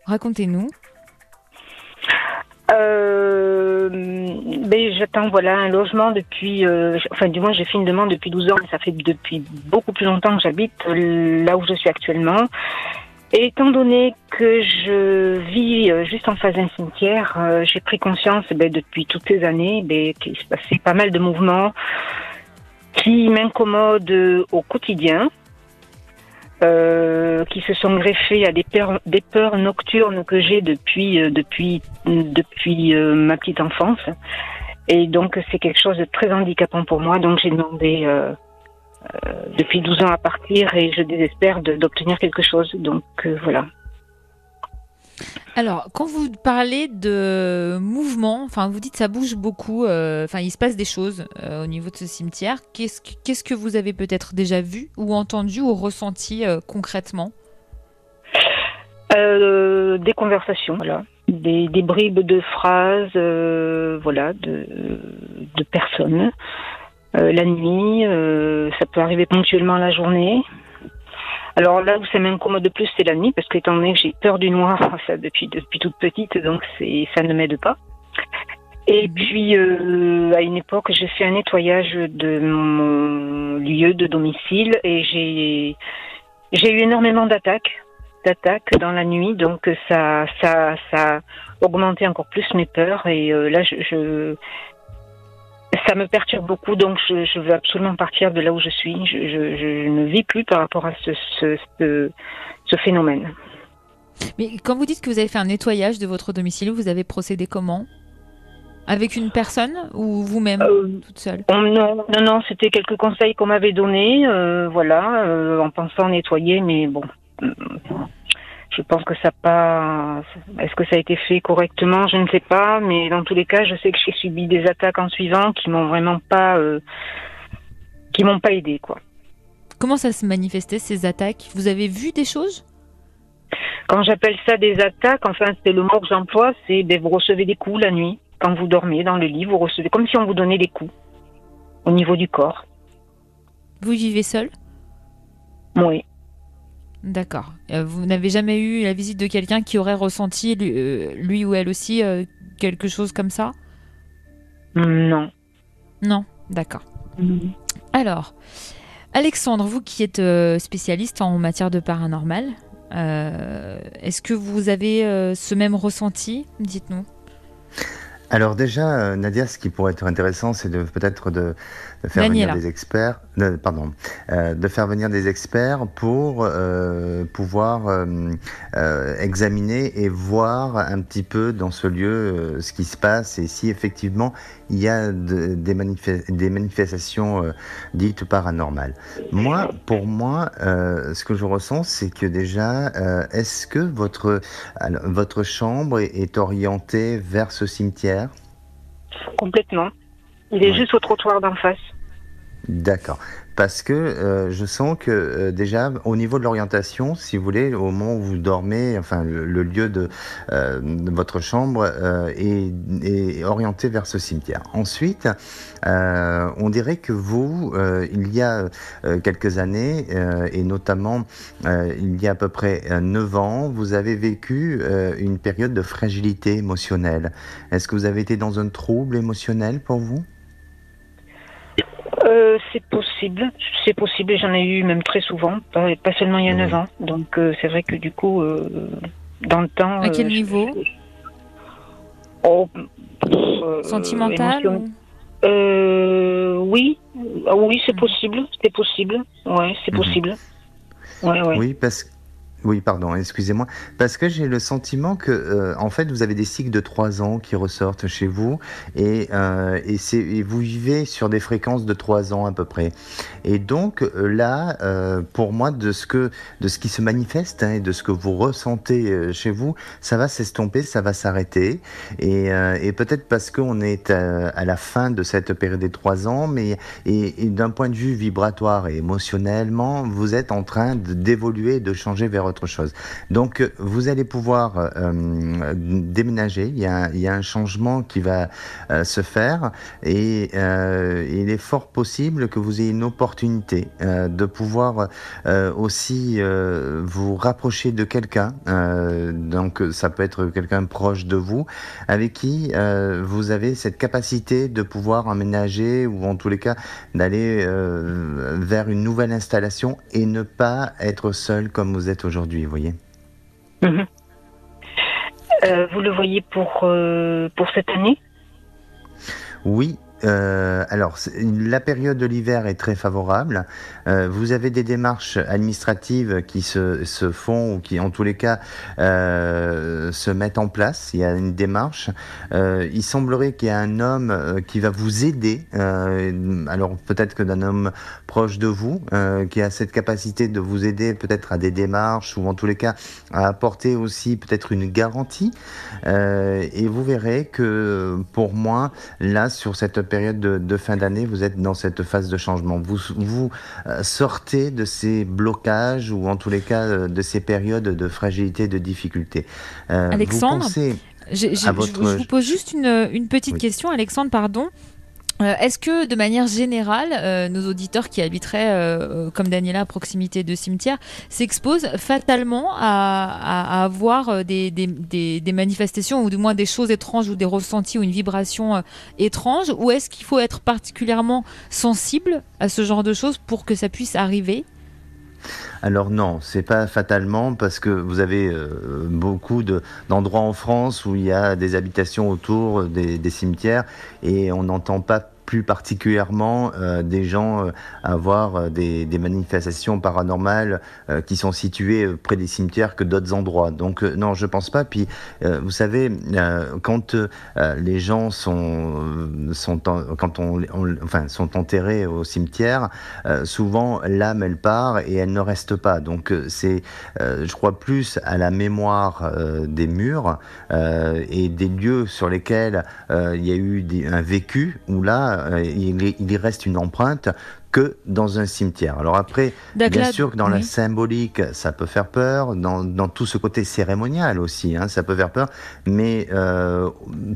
S3: Racontez-nous.
S7: Euh, ben, j'attends voilà un logement depuis, euh, enfin du moins j'ai fait une demande depuis 12 ans, mais ça fait depuis beaucoup plus longtemps que j'habite euh, là où je suis actuellement. Et étant donné que je vis juste en face d'un cimetière, euh, j'ai pris conscience ben, depuis toutes ces années ben, qu'il se passait pas mal de mouvements qui m'incommodent au quotidien. Euh, qui se sont greffés à des peurs, des peurs nocturnes que j'ai depuis euh, depuis depuis euh, ma petite enfance. Et donc c'est quelque chose de très handicapant pour moi. Donc j'ai demandé euh, depuis 12 ans à partir et je désespère d'obtenir quelque chose. Donc voilà
S3: Alors, quand vous parlez de mouvement, enfin, vous dites ça bouge beaucoup, euh, il se passe des choses euh, au niveau de ce cimetière. Qu'est-ce que, que vous avez peut-être déjà vu ou entendu ou ressenti euh, concrètement?
S7: Des conversations, voilà. Des, des bribes de phrases, voilà, de, de personnes. La nuit, ça peut arriver ponctuellement la journée. Alors là où ça m'incommode le plus, c'est la nuit, parce qu'étant donné que j'ai peur du noir, ça depuis depuis toute petite, donc ça ne m'aide pas. Et puis euh, à une époque, j'ai fait un nettoyage de mon lieu de domicile et j'ai j'ai eu énormément d'attaques d'attaques dans la nuit, donc ça ça ça a augmenté encore plus mes peurs et euh, là je, je ça me perturbe beaucoup, donc je, je, veux absolument partir de là où je suis. Je, je, je ne vis plus par rapport à ce, ce, ce, ce, phénomène.
S3: Mais quand vous dites que vous avez fait un nettoyage de votre domicile, vous avez procédé comment? Avec une personne ou vous-même, euh, toute seule?
S7: Non, non, non, c'était quelques conseils qu'on m'avait donnés, euh, voilà, euh, en pensant nettoyer, mais bon, je pense que ça pas. Est-ce que ça a été fait correctement? Je ne sais pas, mais dans tous les cas, je sais que j'ai subi des attaques en suivant qui m'ont vraiment pas, euh, qui m'ont pas aidé, quoi.
S3: Comment ça se manifestait ces attaques? Vous avez vu des choses?
S7: Quand j'appelle ça des attaques, enfin c'est le mot que j'emploie, c'est ben, vous recevez des coups la nuit quand vous dormez dans le lit, vous recevez comme si on vous donnait des coups au niveau du corps.
S3: Vous vivez seul?
S7: Oui.
S3: D'accord. Euh, vous n'avez jamais eu la visite de quelqu'un qui aurait ressenti, lui, euh, lui ou elle aussi, euh, quelque chose comme ça?
S7: Non.
S3: Non, d'accord.
S7: Mm.
S3: Alors, Alexandre, vous qui êtes euh, spécialiste en matière de paranormal, euh, est-ce que vous avez euh, ce même ressenti? Dites-nous.
S4: Alors déjà, Nadia, ce qui pourrait être intéressant, c'est de peut-être de, de faire
S3: Daniela.
S4: venir des experts, de- pardon, euh, de faire venir des experts pour euh, pouvoir euh, euh, examiner et voir un petit peu dans ce lieu euh, ce qui se passe et si effectivement il y a de- des, manifes- des manifestations euh, dites paranormales. Moi, pour moi, euh, ce que je ressens, c'est que déjà, euh, est-ce que votre alors, votre chambre est, est orientée vers ce cimetière?
S7: Complètement. Il est
S4: Ouais.
S7: juste au trottoir d'en face.
S4: D'accord. Parce que euh, je sens que euh, déjà au niveau de l'orientation, si vous voulez, au moment où vous dormez, enfin le, le lieu de, euh, de votre chambre est, est orienté vers ce cimetière. Ensuite, on dirait que vous, il y a quelques années, et notamment il y a à peu près euh, 9 ans, vous avez vécu une période de fragilité émotionnelle. Est-ce que vous avez été dans un trouble émotionnel pour vous?
S7: Euh, c'est possible, c'est possible, et j'en ai eu même très souvent, pas, pas seulement il y a
S4: Oui.
S7: 9 ans. Donc euh, c'est vrai que du coup, euh, dans le temps...
S3: À quel
S7: euh,
S3: niveau
S7: je- Oh, euh,
S3: Sentimental
S7: émotion-
S3: ou-
S7: Euh, oui, Ah oui, c'est possible, c'est possible. Ouais, c'est
S4: Mhm.
S7: possible. Ouais, ouais.
S4: Oui, parce que. Oui, pardon, excusez-moi. Parce que j'ai le sentiment que, euh, en fait, vous avez des cycles de trois ans qui ressortent chez vous et, euh, et, vous vivez sur des fréquences de trois ans à peu près. Et donc euh, là, pour moi, de ce, que, de ce qui se manifeste hein, et de ce que vous ressentez chez vous, ça va s'estomper, ça va s'arrêter. Et, et peut-être parce qu'on est à, la fin de cette période des trois ans, mais et, d'un point de vue vibratoire et émotionnellement, vous êtes en train d'évoluer, de changer vers autre chose. Donc, euh, vous allez pouvoir euh, euh, déménager. Il y, a, un changement qui va se faire et il est fort possible que vous ayez une opportunité de pouvoir aussi vous rapprocher de quelqu'un. Donc, ça peut être quelqu'un proche de vous avec qui vous avez cette capacité de pouvoir emménager ou en tous les cas d'aller vers une nouvelle installation et ne pas être seul comme vous êtes aujourd'hui, vous voyez.
S7: Mhm. Euh, vous le voyez pour, euh, pour cette année?
S4: Oui. Euh, alors, la période de l'hiver est très favorable. Euh, vous avez des démarches administratives qui se, se font ou qui, en tous les cas, euh, se mettent en place. Il y a une démarche. Il semblerait qu'il y a un homme qui va vous aider. alors, peut-être que d'un homme proche de vous, qui a cette capacité de vous aider peut-être à des démarches ou en tous les cas à apporter aussi peut-être une garantie. Et vous verrez que pour moi, là, sur cette période de, fin d'année, vous êtes dans cette phase de changement. Vous, vous euh, sortez de ces blocages ou en tous les cas euh, de ces périodes de fragilité, de difficulté.
S3: Alexandre, je, vous pose juste une, petite question, Alexandre, pardon. Euh, est-ce que de manière générale, euh, nos auditeurs qui habiteraient, euh, comme Daniela, à proximité de cimetières, s'exposent fatalement à, avoir des, des, manifestations ou du moins des choses étranges ou des ressentis ou une vibration étrange Ou est-ce qu'il faut être particulièrement sensible à ce genre de choses pour que ça puisse arriver?
S4: Alors non, c'est pas fatalement parce que vous avez beaucoup d'endroits en France où il y a des habitations autour des, des cimetières et on n'entend pas plus particulièrement euh, des gens euh, avoir euh, des, manifestations paranormales qui sont situées près des cimetières que d'autres endroits. Donc non, je pense pas. Puis vous savez, quand les gens sont sont quand on, enfin sont enterrés au cimetière, souvent l'âme elle part et elle ne reste pas. Donc c'est, je crois plus à la mémoire des murs et des lieux sur lesquels il y a eu un vécu où là euh, il, y reste une empreinte que dans un cimetière. Alors après, bien sûr que dans la symbolique, ça peut faire peur, dans, tout ce côté cérémonial aussi, hein, ça peut faire peur, mais euh,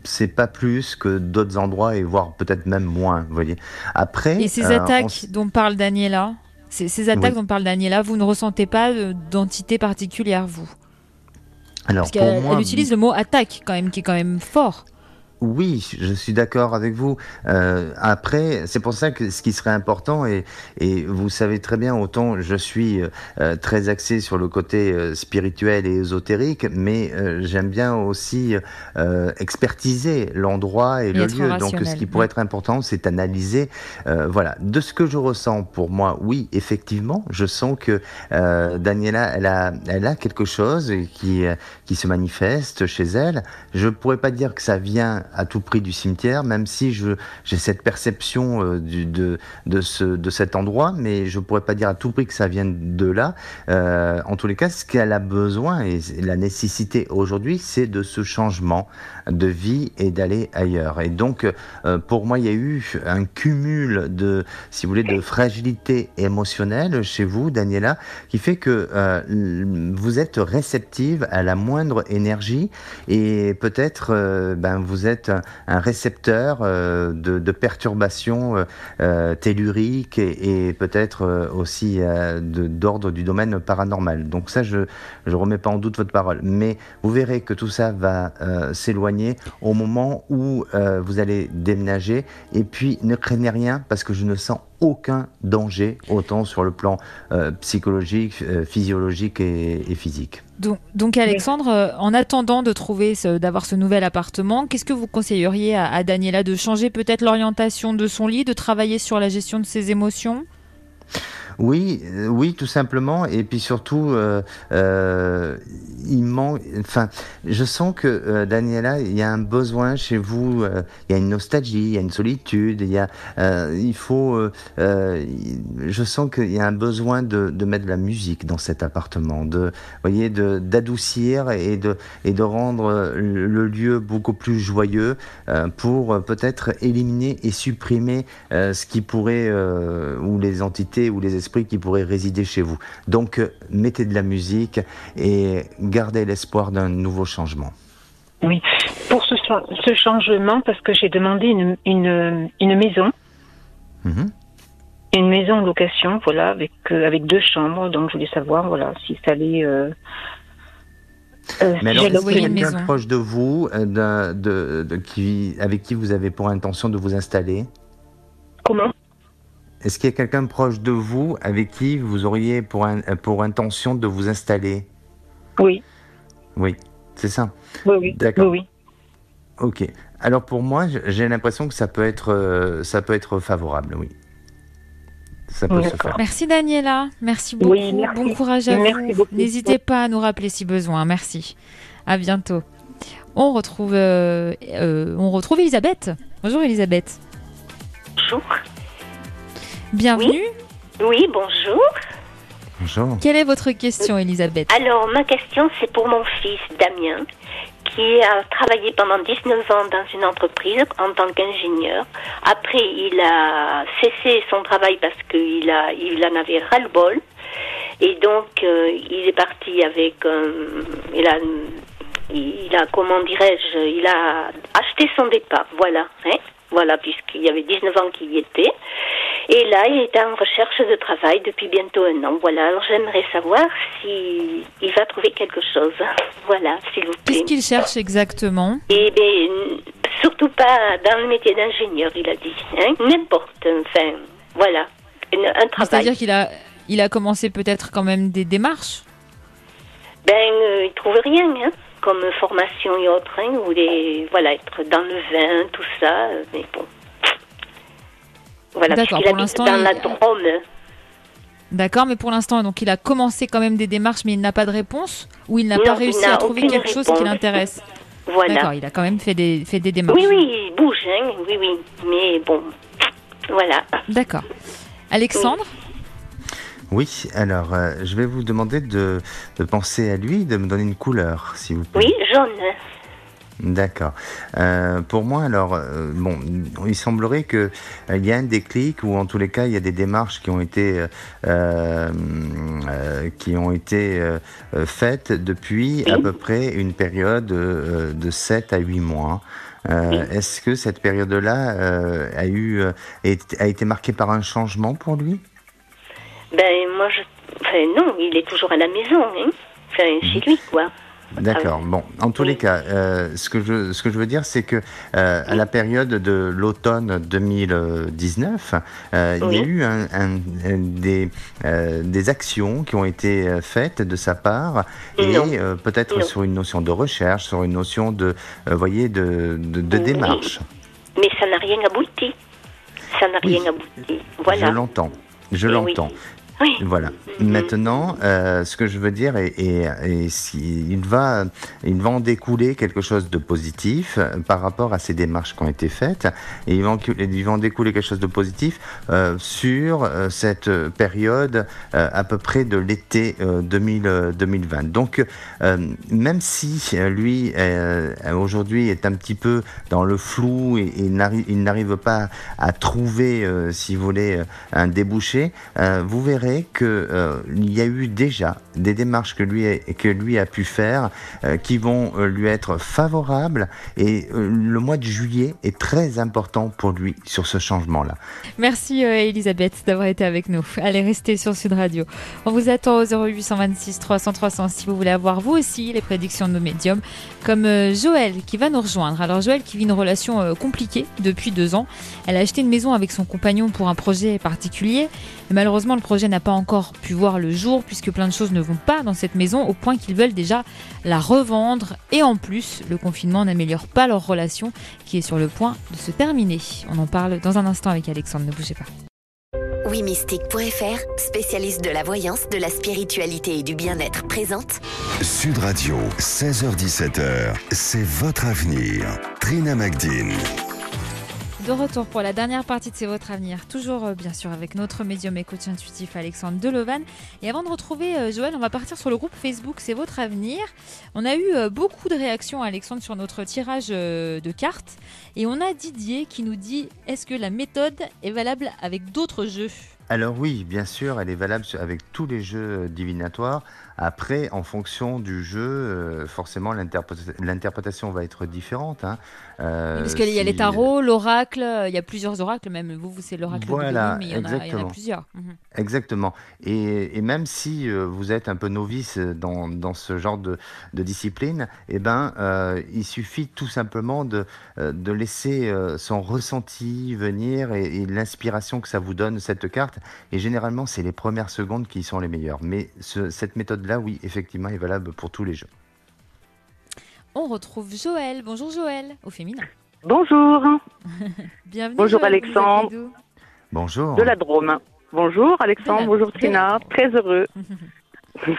S4: c'est pas plus que d'autres endroits et voire peut-être même moins, vous voyez. Après,
S3: et ces euh, attaques dont parle Daniela, ces, ces attaques dont parle Daniela, vous ne ressentez pas d'entité particulière, vous? Alors, Parce qu'elle elle utilise le mot attaque quand même, qui est quand même fort.
S4: Oui, je suis d'accord avec vous. Euh, après, c'est pour ça que ce qui serait important, et, et vous savez très bien, autant je suis euh, très axé sur le côté euh, spirituel et ésotérique, mais euh, j'aime bien aussi euh, expertiser l'endroit et, le lieu. Donc, ce qui pourrait être important, c'est analyser. voilà, de ce que je ressens pour moi, oui, effectivement, je sens que Daniela, elle a, elle a quelque chose qui, qui se manifeste chez elle. Je pourrais pas dire que ça vient à tout prix du cimetière, même si j'ai cette perception euh, de, de, ce, de cet endroit, mais je pourrais pas dire à tout prix que ça vienne de là. Euh, en tous les cas, ce qu'elle a besoin et la nécessité aujourd'hui, c'est de ce changement de vie et d'aller ailleurs. Et donc, euh, pour moi, il y a eu un cumul de, si vous voulez, de fragilité émotionnelle chez vous, Daniela, qui fait que vous êtes réceptive à la moindre énergie et peut-être ben, vous êtes un, récepteur euh, de, perturbations euh, euh, telluriques et, peut-être aussi d'ordre du domaine paranormal. Donc ça, je ne remets pas en doute votre parole. Mais vous verrez que tout ça va s'éloigner au moment où vous allez déménager. Et puis, ne craignez rien parce que je ne sens aucun danger, autant sur le plan psychologique, physiologique et physique.
S3: Donc, Alexandre, euh, en attendant de trouver, d'avoir ce nouvel appartement, qu'est-ce que vous conseilleriez à Daniela de changer peut-être l'orientation de son lit, de travailler sur la gestion de ses émotions?
S4: Oui, euh, oui, tout simplement. Et puis surtout, euh, euh, il. Enfin, je sens que Daniela, il y a un besoin chez vous. il y a une nostalgie, il y a une solitude. Il y a, il faut. je sens qu'il y a un besoin de, de, mettre de la musique dans cet appartement, de, voyez, de d'adoucir et de et de rendre le lieu beaucoup plus joyeux pour peut-être éliminer et supprimer ce qui pourrait ou les entités ou les esprits qui pourrait résider chez vous. Donc, euh, mettez de la musique et gardez l'espoir d'un nouveau changement.
S7: Oui, pour ce, ce changement, parce que j'ai demandé une, une, une maison. Mhm. Une maison en location, voilà, avec, euh, avec deux chambres. Donc, je voulais savoir, voilà, si ça allait. Euh,
S4: Mais alors, est-ce qu'il quelqu'un proche de vous de, de, qui, avec qui vous avez pour intention de vous installer?
S7: Comment?
S4: Est-ce qu'il y a quelqu'un proche de vous avec qui vous auriez pour, pour intention de vous installer?
S7: Oui.
S4: Oui, c'est ça?
S7: Oui, oui.
S4: D'accord.
S7: Oui, oui.
S4: Ok. Alors pour moi, j'ai l'impression que ça peut être, euh, ça peut être favorable, oui. Ça peut se faire.
S3: Merci Daniela, merci beaucoup. Bon courage à vous. N'hésitez pas à nous rappeler si besoin. Merci. À bientôt. On retrouve, euh, euh, on retrouve Elisabeth. Bonjour Elisabeth.
S8: Bonjour.
S3: Bienvenue.
S8: Oui, bonjour.
S4: Bonjour.
S3: Quelle est votre question, Elisabeth?
S8: Alors, ma question, c'est pour mon fils Damien, qui a travaillé pendant 19 ans dans une entreprise en tant qu'ingénieur. Après, il a cessé son travail parce qu'il a, il en avait ras-le-bol. Et donc, euh, il est parti avec, euh, il a, il a, comment dirais-je, il a acheté son départ, voilà, hein, voilà, puisqu'il y avait 19 ans qu'il y était. Et là, il est en recherche de travail depuis bientôt un an. Voilà, alors j'aimerais savoir si il va trouver quelque chose. Voilà, s'il vous plaît.
S3: Qu'est-ce qu'il cherche exactement?
S8: Eh bien, surtout pas dans le métier d'ingénieur, il a dit. Hein, N'importe, enfin, voilà, un, un travail.
S3: C'est-à-dire qu'il a, il a commencé peut-être quand même des démarches?
S8: Ben, euh, il trouve rien, hein, comme formation et autres, hein, ou les, voilà, être dans le vin, tout ça, mais bon. Voilà,
S3: D'accord,
S8: puisqu'il habite dans
S3: il-
S8: la Drôme.
S3: D'accord, mais pour l'instant, donc il a commencé quand même des démarches, mais il n'a pas de réponse Ou il n'a pas réussi à trouver quelque chose qui l'intéresse
S8: Voilà.
S3: D'accord, il a quand même fait des, fait des démarches.
S8: Oui, oui, il bouge, hein, oui, oui, mais bon, voilà.
S3: D'accord. Alexandre?
S4: Oui, alors euh, je vais vous demander de, de penser à lui, de me donner une couleur, s'il vous plaît.
S8: Oui, jaune.
S4: D'accord. Euh, pour moi, alors, euh, bon, il semblerait que euh, il y a un déclic ou en tous les cas, il y a des démarches qui ont été qui ont été faites depuis à peu près une période de 7 à 8 mois. Est-ce que cette période-là a eu a été marquée par un changement pour lui?
S8: Ben, moi, je. Enfin, non, il est toujours à la maison, hein. Enfin, chez lui, quoi.
S4: D'accord. Bon, en tous les cas, euh, ce que je ce que je veux dire, c'est que euh, à la période de l'automne 2019, euh, il y a eu un, un- un- des des actions qui ont été faites de sa part et peut-être sur une notion de recherche, sur une notion de, voyez, de de, démarche.
S8: Mais ça n'a rien abouti. Ça n'a rien abouti. Voilà.
S4: Je l'entends. Je
S8: oui. Oui.
S4: Voilà. Maintenant, euh, ce que je veux dire, et, et, et si- il va, il va en découler quelque chose de positif euh, par rapport à ces démarches qui ont été faites, et il va en, il va en découler quelque chose de positif euh, sur cette période euh, à peu près de l'été euh, 2000, euh, 2020. Donc, même si lui aujourd'hui est un petit peu dans le flou et, et il n'arrive pas à trouver, si vous voulez, un débouché, vous verrez que euh, y a eu déjà des démarches que lui a, que lui a pu faire euh, qui vont euh, lui être favorables et le mois de juillet est très important pour lui sur ce changement-là.
S3: Merci Elisabeth d'avoir été avec nous. Allez, restez sur Sud Radio. On vous attend au 0826 300 300 si vous voulez avoir vous aussi les prédictions de nos médiums, comme euh, Joël qui va nous rejoindre. Alors Joël qui vit une relation euh, compliquée depuis deux ans. Elle a acheté une maison avec son compagnon pour un projet particulier. Malheureusement, le projet n'a pas encore pu voir le jour puisque plein de choses ne vont pas dans cette maison au point qu'ils veulent déjà la revendre. Et en plus, le confinement n'améliore pas leur relation qui est sur le point de se terminer. On en parle dans un instant avec Alexandre, ne bougez pas.
S1: WeMystic.fr, spécialiste de la voyance, de la spiritualité et du bien-être, présente
S2: Sud Radio, 16h17h, c'est votre avenir. Trina Magdine.
S3: De retour pour la dernière partie de C'est votre avenir, toujours euh, bien sûr avec notre médium et coach intuitif Alexandre Delovan. Et avant de retrouver euh, Joël, on va partir sur le groupe Facebook C'est votre avenir. On a eu euh, beaucoup de réactions Alexandre sur notre tirage de cartes. Et on a Didier qui nous dit Est-ce que la méthode est valable avec d'autres jeux?
S4: Alors oui, bien sûr, elle est valable avec tous les jeux divinatoires. Après, en fonction du jeu, euh, forcément, l'interpréta- l'interprétation va être différente. hein. Euh,
S3: Parce qu'il y a les tarots, l'oracle, il y a plusieurs oracles, même vous, vous c'est l'oracle
S4: Voilà,
S3: de mais il y, en a, il y en a plusieurs. Mhm.
S4: Exactement. Et, et même si euh, vous êtes un peu novice dans, dans ce genre de, de discipline, eh ben, euh, il suffit tout simplement de, de laisser son ressenti venir et, et l'inspiration que ça vous donne, cette carte. Et généralement, c'est les premières secondes qui sont les meilleures. Mais ce- cette méthode-là, oui, effectivement, est valable pour tous les jeux.
S3: On retrouve Joël. Bonjour Joël, au féminin.
S9: Bonjour,
S3: Bienvenue.
S9: Bonjour,
S3: Joël,
S9: Alexandre.
S4: Bonjour.
S9: de la Drôme. Bonjour Alexandre,
S3: la-
S9: bonjour Trina, très heureux.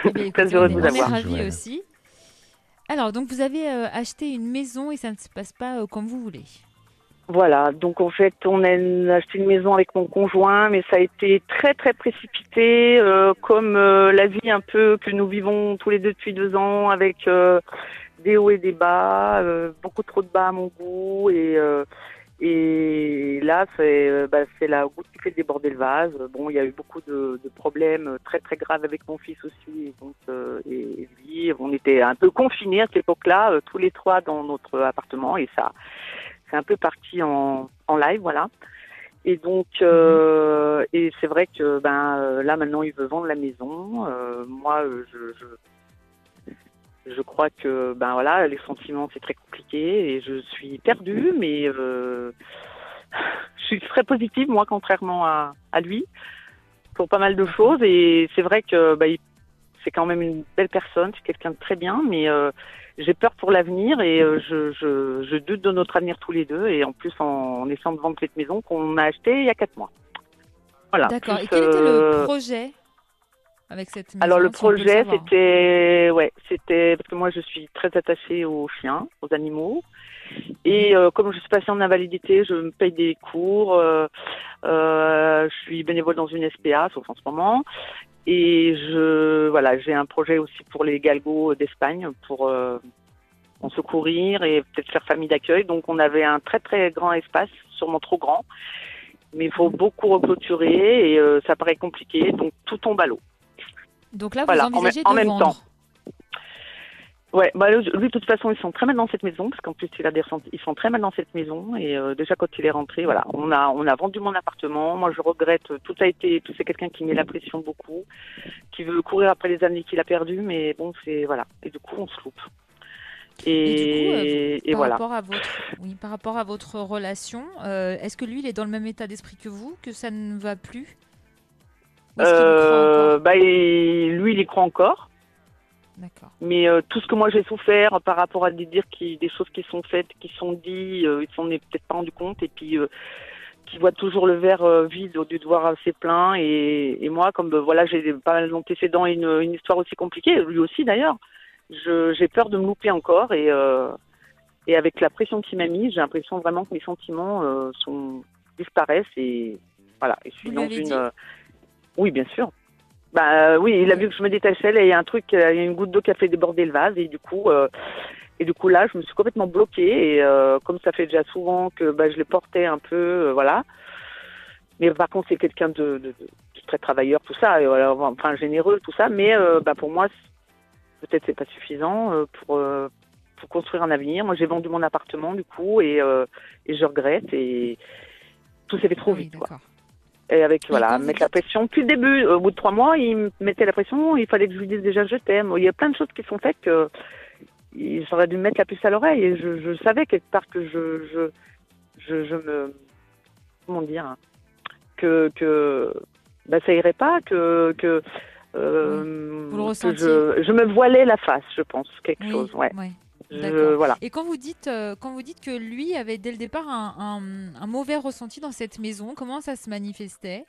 S3: Eh bien,
S9: Très heureux de vous
S3: on est
S9: avoir.
S3: ravis aussi. Alors, donc vous avez euh, acheté une maison et ça ne se passe pas euh, comme vous voulez.
S9: Voilà, donc en fait on a acheté une maison avec mon conjoint, mais ça a été très très précipité, euh, comme euh, la vie un peu que nous vivons tous les deux depuis deux ans, avec euh, des hauts et des bas, euh, beaucoup trop de bas à mon goût et euh, et là c'est euh, bah, la goutte qui fait déborder le vase. Bon, il y a eu beaucoup de, de problèmes très très graves avec mon fils aussi et donc euh, et lui, on était un peu confinés à cette époque-là, tous les trois dans notre appartement et ça c'est un peu parti en en live, voilà. Et donc, euh, et c'est vrai que ben euh, là maintenant il veut vendre la maison. Euh, moi, je, je je crois que ben voilà les sentiments c'est très compliqué et je suis perdue, mais euh, je suis très positive moi contrairement à, à lui pour pas mal de choses et c'est vrai que ben, c'est quand même une belle personne, c'est quelqu'un de très bien, mais j'ai peur pour l'avenir et euh, je, je, je doute de notre avenir tous les deux et en plus en, en essayant de vendre cette maison qu'on a achetée il y a quatre mois. Voilà.
S3: D'accord. Et quel était
S9: euh,
S3: le projet avec cette maison
S9: alors le
S3: si
S9: projet, c'était, ouais, c'était parce que moi je suis très attachée aux chiens, aux animaux, et euh, comme je suis passée en invalidité, je me paye des cours, euh, euh, je suis bénévole dans une SPA, sauf en ce moment, et je, voilà, j'ai un projet aussi pour les galgos d'Espagne pour euh, en secourir et peut-être faire famille d'accueil. Donc on avait un très très grand espace, sûrement trop grand, mais il faut beaucoup reclôturer et euh, ça paraît compliqué, donc tout tombe à l'eau.
S3: Donc là, vous
S9: Voilà, en
S3: envisagez
S9: en
S3: de
S9: même
S3: vendre.
S9: temps. Ouais, bah lui, de toute façon, ils sont très mal dans cette maison, parce qu'en plus, il a des ils sont très mal dans cette maison. Et euh, déjà, quand il est rentré, voilà, on a, on a vendu mon appartement. Moi, je regrette. Tout a été, tout c'est quelqu'un qui met la pression beaucoup, qui veut courir après les années qu'il a perdues, mais bon, c'est voilà. Et du coup, on se loupe.
S3: Et, du coup, euh,
S9: et
S3: par,
S9: voilà.
S3: rapport à votre, oui, par rapport à votre relation, euh, est-ce que lui, il est dans le même état d'esprit que vous, que ça ne va plus?
S9: Euh, bah, lui, il y croit encore. Mais euh, tout ce que moi j'ai souffert par rapport à des dire qui, des choses qui sont faites, qui sont dites, euh, ils s'en est peut-être pas rendu compte et puis euh, qui voient toujours le verre euh, vide au lieu de voir assez plein. Et, et moi, comme euh, voilà, j'ai pas mal d'antécédents et une, une histoire aussi compliquée, lui aussi d'ailleurs, je- j'ai peur de me louper encore et et avec la pression qu'il m'a mise, j'ai l'impression vraiment que mes sentiments sont disparaissent et voilà. Et je suis
S3: Vous
S9: dans une
S3: dit
S9: oui, bien sûr. Bah euh, oui, il a vu que je me détachais, là, il y a un truc, euh, il y a une goutte d'eau qui a fait déborder le vase et du coup, euh, et du coup là, je me suis complètement bloquée et euh, comme ça fait déjà souvent que bah, je les portais un peu, euh, voilà. Mais par contre, c'est quelqu'un de, de, de- très travailleur, tout ça, et voilà, enfin généreux, tout ça. Mais euh, bah, pour moi, peut-être c'est pas suffisant euh, pour euh, pour construire un avenir. Moi, j'ai vendu mon appartement du coup et euh, et je regrette et tout s'est fait trop
S3: oui,
S9: vite. quoi. Et avec, voilà, mettre la pression. Depuis le début, au bout de trois mois, il me mettait la pression, il fallait que je lui dise déjà je t'aime. Il y a plein de choses qui sont faites que j'aurais dû me mettre la puce à l'oreille et je, je savais quelque part que je, je, je, je me, comment dire, que, que, bah, ça irait pas, que, que, euh,
S3: Vous le
S9: que je, je me voilais la face, je pense, quelque
S3: Oui,
S9: chose, ouais.
S3: ouais.
S9: Voilà.
S3: Et quand vous dites, euh, quand vous dites que lui avait dès le départ un, un- un mauvais ressenti dans cette maison, comment ça se manifestait?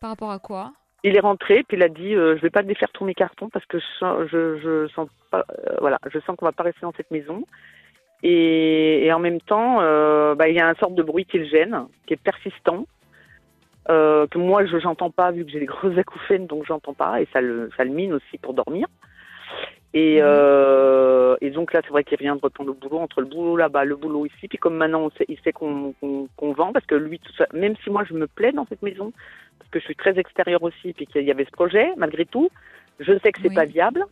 S3: Par rapport à quoi?
S9: Il est rentré, puis il a dit euh, je vais pas défaire tous mes cartons parce que je sens, je, je sens pas, euh, voilà, je sens qu'on va pas rester dans cette maison. Et, et en même temps, euh, bah, il y a un sorte de bruit qui le gêne, qui est persistant, euh, que moi je j'entends pas vu que j'ai des grosses acouphènes, donc j'entends pas et ça le, ça le mine aussi pour dormir. Et, euh, et donc là, c'est vrai qu'il vient de reprendre le boulot entre le boulot là-bas, le boulot ici. Puis comme maintenant, on sait, il sait qu'on qu'on- qu'on vend, parce que lui, tout ça, même si moi je me plais dans cette maison, parce que je suis très extérieure aussi, puis qu'il y avait ce projet, malgré tout, je sais que c'est
S3: Oui.
S9: pas viable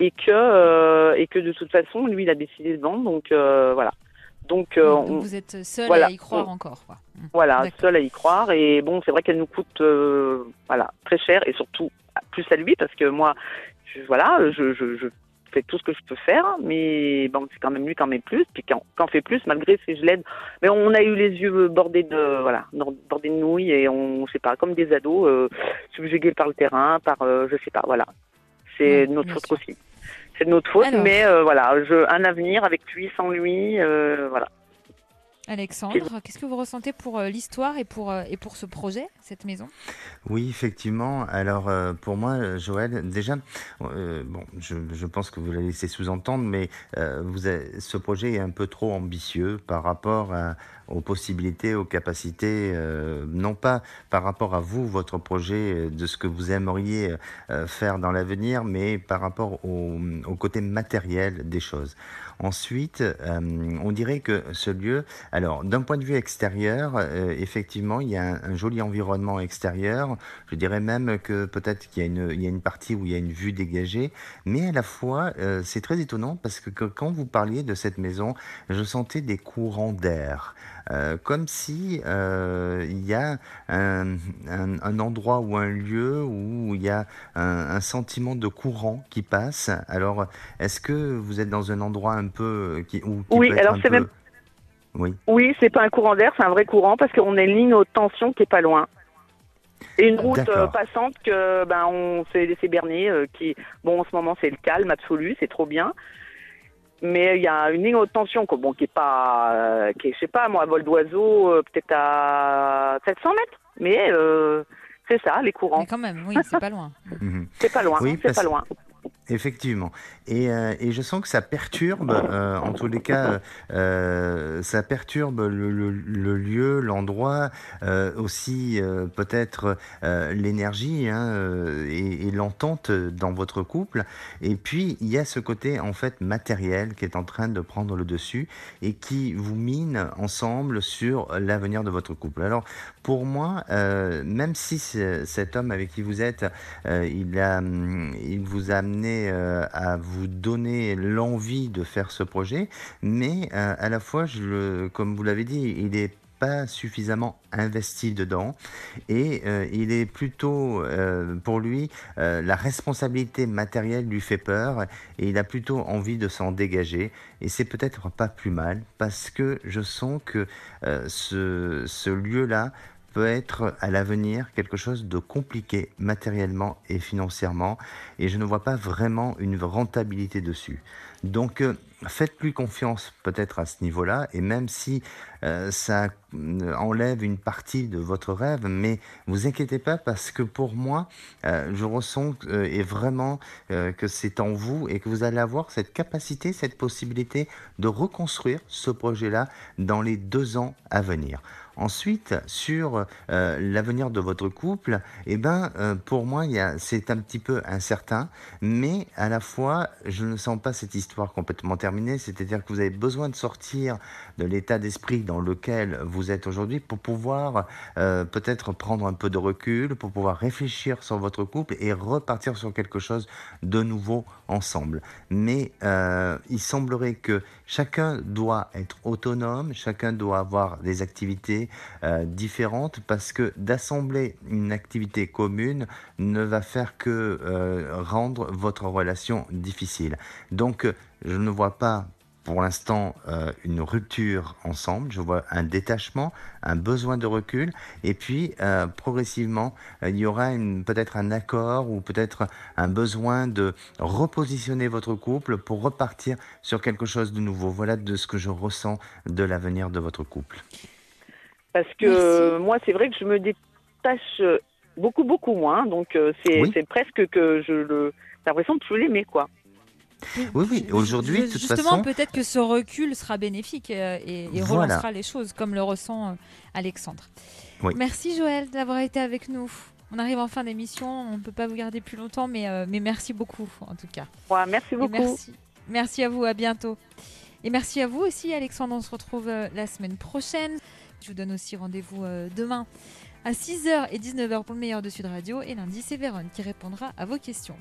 S9: et que euh, et que de toute façon, lui, il a décidé de vendre. Donc euh, voilà. Donc, euh,
S3: Donc
S9: on-
S3: vous êtes seul
S9: voilà.
S3: à y croire
S9: On-
S3: encore. Quoi. Mm.
S9: voilà, seul à y croire. Et bon, c'est vrai qu'elle nous coûte euh, voilà, très cher et surtout plus à lui parce que moi, voilà, je, je, je fais tout ce que je peux faire, mais bon, c'est quand même lui quand même plus. Puis quand, quand on fait plus, malgré si je l'aide, mais on a eu les yeux bordés de voilà, bordés de nouilles et on, je sais pas, comme des ados, euh, subjugués par le terrain, par, euh, je sais pas, voilà. C'est de notre faute aussi. C'est de notre faute,
S3: Alors.
S9: mais euh, voilà, je, un avenir avec lui, sans lui, euh, voilà.
S3: Alexandre, qu'est-ce que vous ressentez pour euh, l'histoire et pour, euh, et pour ce projet, cette maison?
S4: Oui, effectivement. Alors, euh, pour moi, Joël, déjà, euh, bon, je, je pense que vous l'avez laissé sous-entendre, mais euh, vous avez- ce projet est un peu trop ambitieux par rapport à, aux possibilités, aux capacités, euh, non pas par rapport à vous, votre projet, euh, de ce que vous aimeriez euh, faire dans l'avenir, mais par rapport au, côté matériel des choses. Ensuite, on dirait que ce lieu, alors d'un point de vue extérieur, effectivement, il y a un, joli environnement extérieur. Je dirais même que peut-être qu'il y, a une- partie où il y a une vue dégagée, mais à la fois, c'est très étonnant parce que quand vous parliez de cette maison, je sentais des courants d'air. Euh, comme si euh, il y a un, un- un endroit ou un lieu où il y a un, un sentiment de courant qui passe. Alors, est-ce que vous êtes dans un endroit un peu qui, où, qui
S9: Oui,
S4: peut être
S9: alors
S4: un
S9: c'est
S4: peu-
S9: même-
S4: Oui.
S9: Oui, c'est pas un courant d'air, c'est un vrai courant parce qu'on a une ligne haute tension qui est pas loin. Et une route euh, passante que ben on s'est laissé berner euh, qui bon en ce moment c'est le calme absolu, c'est trop bien. Mais il y a une ligne haute tension quoi, bon qui est pas euh, qui est je sais pas moi à vol d'oiseau euh, peut-être à 700 mètres, mais euh, c'est ça les courants.
S3: Mais quand même, oui, c'est pas loin.
S4: Mhm.
S9: C'est pas loin,
S4: Oui,
S9: c'est
S4: parce-
S9: pas loin.
S4: Effectivement. Et, euh, et je sens que ça perturbe, euh, en tous les cas, euh, ça perturbe le, lieu, l'endroit, aussi peut-être l'énergie hein, et, l'entente dans votre couple. Et puis, il y a ce côté, en fait, matériel qui est en train de prendre le dessus et qui vous mine ensemble sur l'avenir de votre couple. Alors, pour moi, même si ce- cet homme avec qui vous êtes, il vous a amené euh, à vous donner l'envie de faire ce projet, mais euh, à la fois, comme vous l'avez dit, il est pas suffisamment investi dedans et euh, il est plutôt pour lui la responsabilité matérielle lui fait peur et il a plutôt envie de s'en dégager et c'est peut-être pas plus mal parce que je sens que ce lieu là peut être à l'avenir quelque chose de compliqué matériellement et financièrement et je ne vois pas vraiment une rentabilité dessus. Donc euh, faites-lui confiance peut-être à ce niveau-là et même si euh, ça euh, enlève une partie de votre rêve, mais vous inquiétez pas parce que pour moi, je ressens et vraiment que c'est en vous et que vous allez avoir cette capacité, cette possibilité de reconstruire ce projet-là dans les deux ans à venir. Ensuite, sur euh, l'avenir de votre couple, eh ben, euh, pour moi, c'est un petit peu incertain, mais à la fois, je ne sens pas cette histoire complètement terminée, c'est-à-dire que vous avez besoin de sortir de l'état d'esprit dans lequel vous êtes aujourd'hui pour pouvoir euh, peut-être prendre un peu de recul, pour pouvoir réfléchir sur votre couple et repartir sur quelque chose de nouveau ensemble. Mais euh, il semblerait que chacun doit être autonome, chacun doit avoir des activités euh, différentes parce que d'assembler une activité commune ne va faire que euh, rendre votre relation difficile. Donc, je ne vois pas pour l'instant euh, une rupture ensemble, je vois un détachement, un besoin de recul, et puis euh, progressivement, euh, il y aura peut-être un accord ou peut-être un besoin de repositionner votre couple pour repartir sur quelque chose de nouveau. Voilà de ce que je ressens de l'avenir de votre couple.
S9: Parce que
S3: Merci.
S9: moi, c'est vrai que je me détache beaucoup, beaucoup moins. Donc, euh, c'est
S4: Oui.
S9: presque que je le. J'ai l'impression de plus l'aimer, quoi.
S4: Oui, oui, aujourd'hui, de toute
S3: Justement,
S4: façon,
S3: peut-être que ce recul sera bénéfique euh, et,
S4: Voilà.
S3: relancera les choses, comme le ressent euh, Alexandre.
S4: Oui.
S3: Merci Joël d'avoir été avec nous. On arrive en fin d'émission, on ne peut pas vous garder plus longtemps, mais, euh, mais merci beaucoup en tout cas.
S9: Ouais, merci beaucoup.
S3: merci. merci à vous, à bientôt. Et merci à vous aussi Alexandre, on se retrouve euh, la semaine prochaine. Je vous donne aussi rendez-vous euh, demain à 6h et 19h pour le meilleur de Sud Radio. Et lundi, c'est Véron qui répondra à vos questions.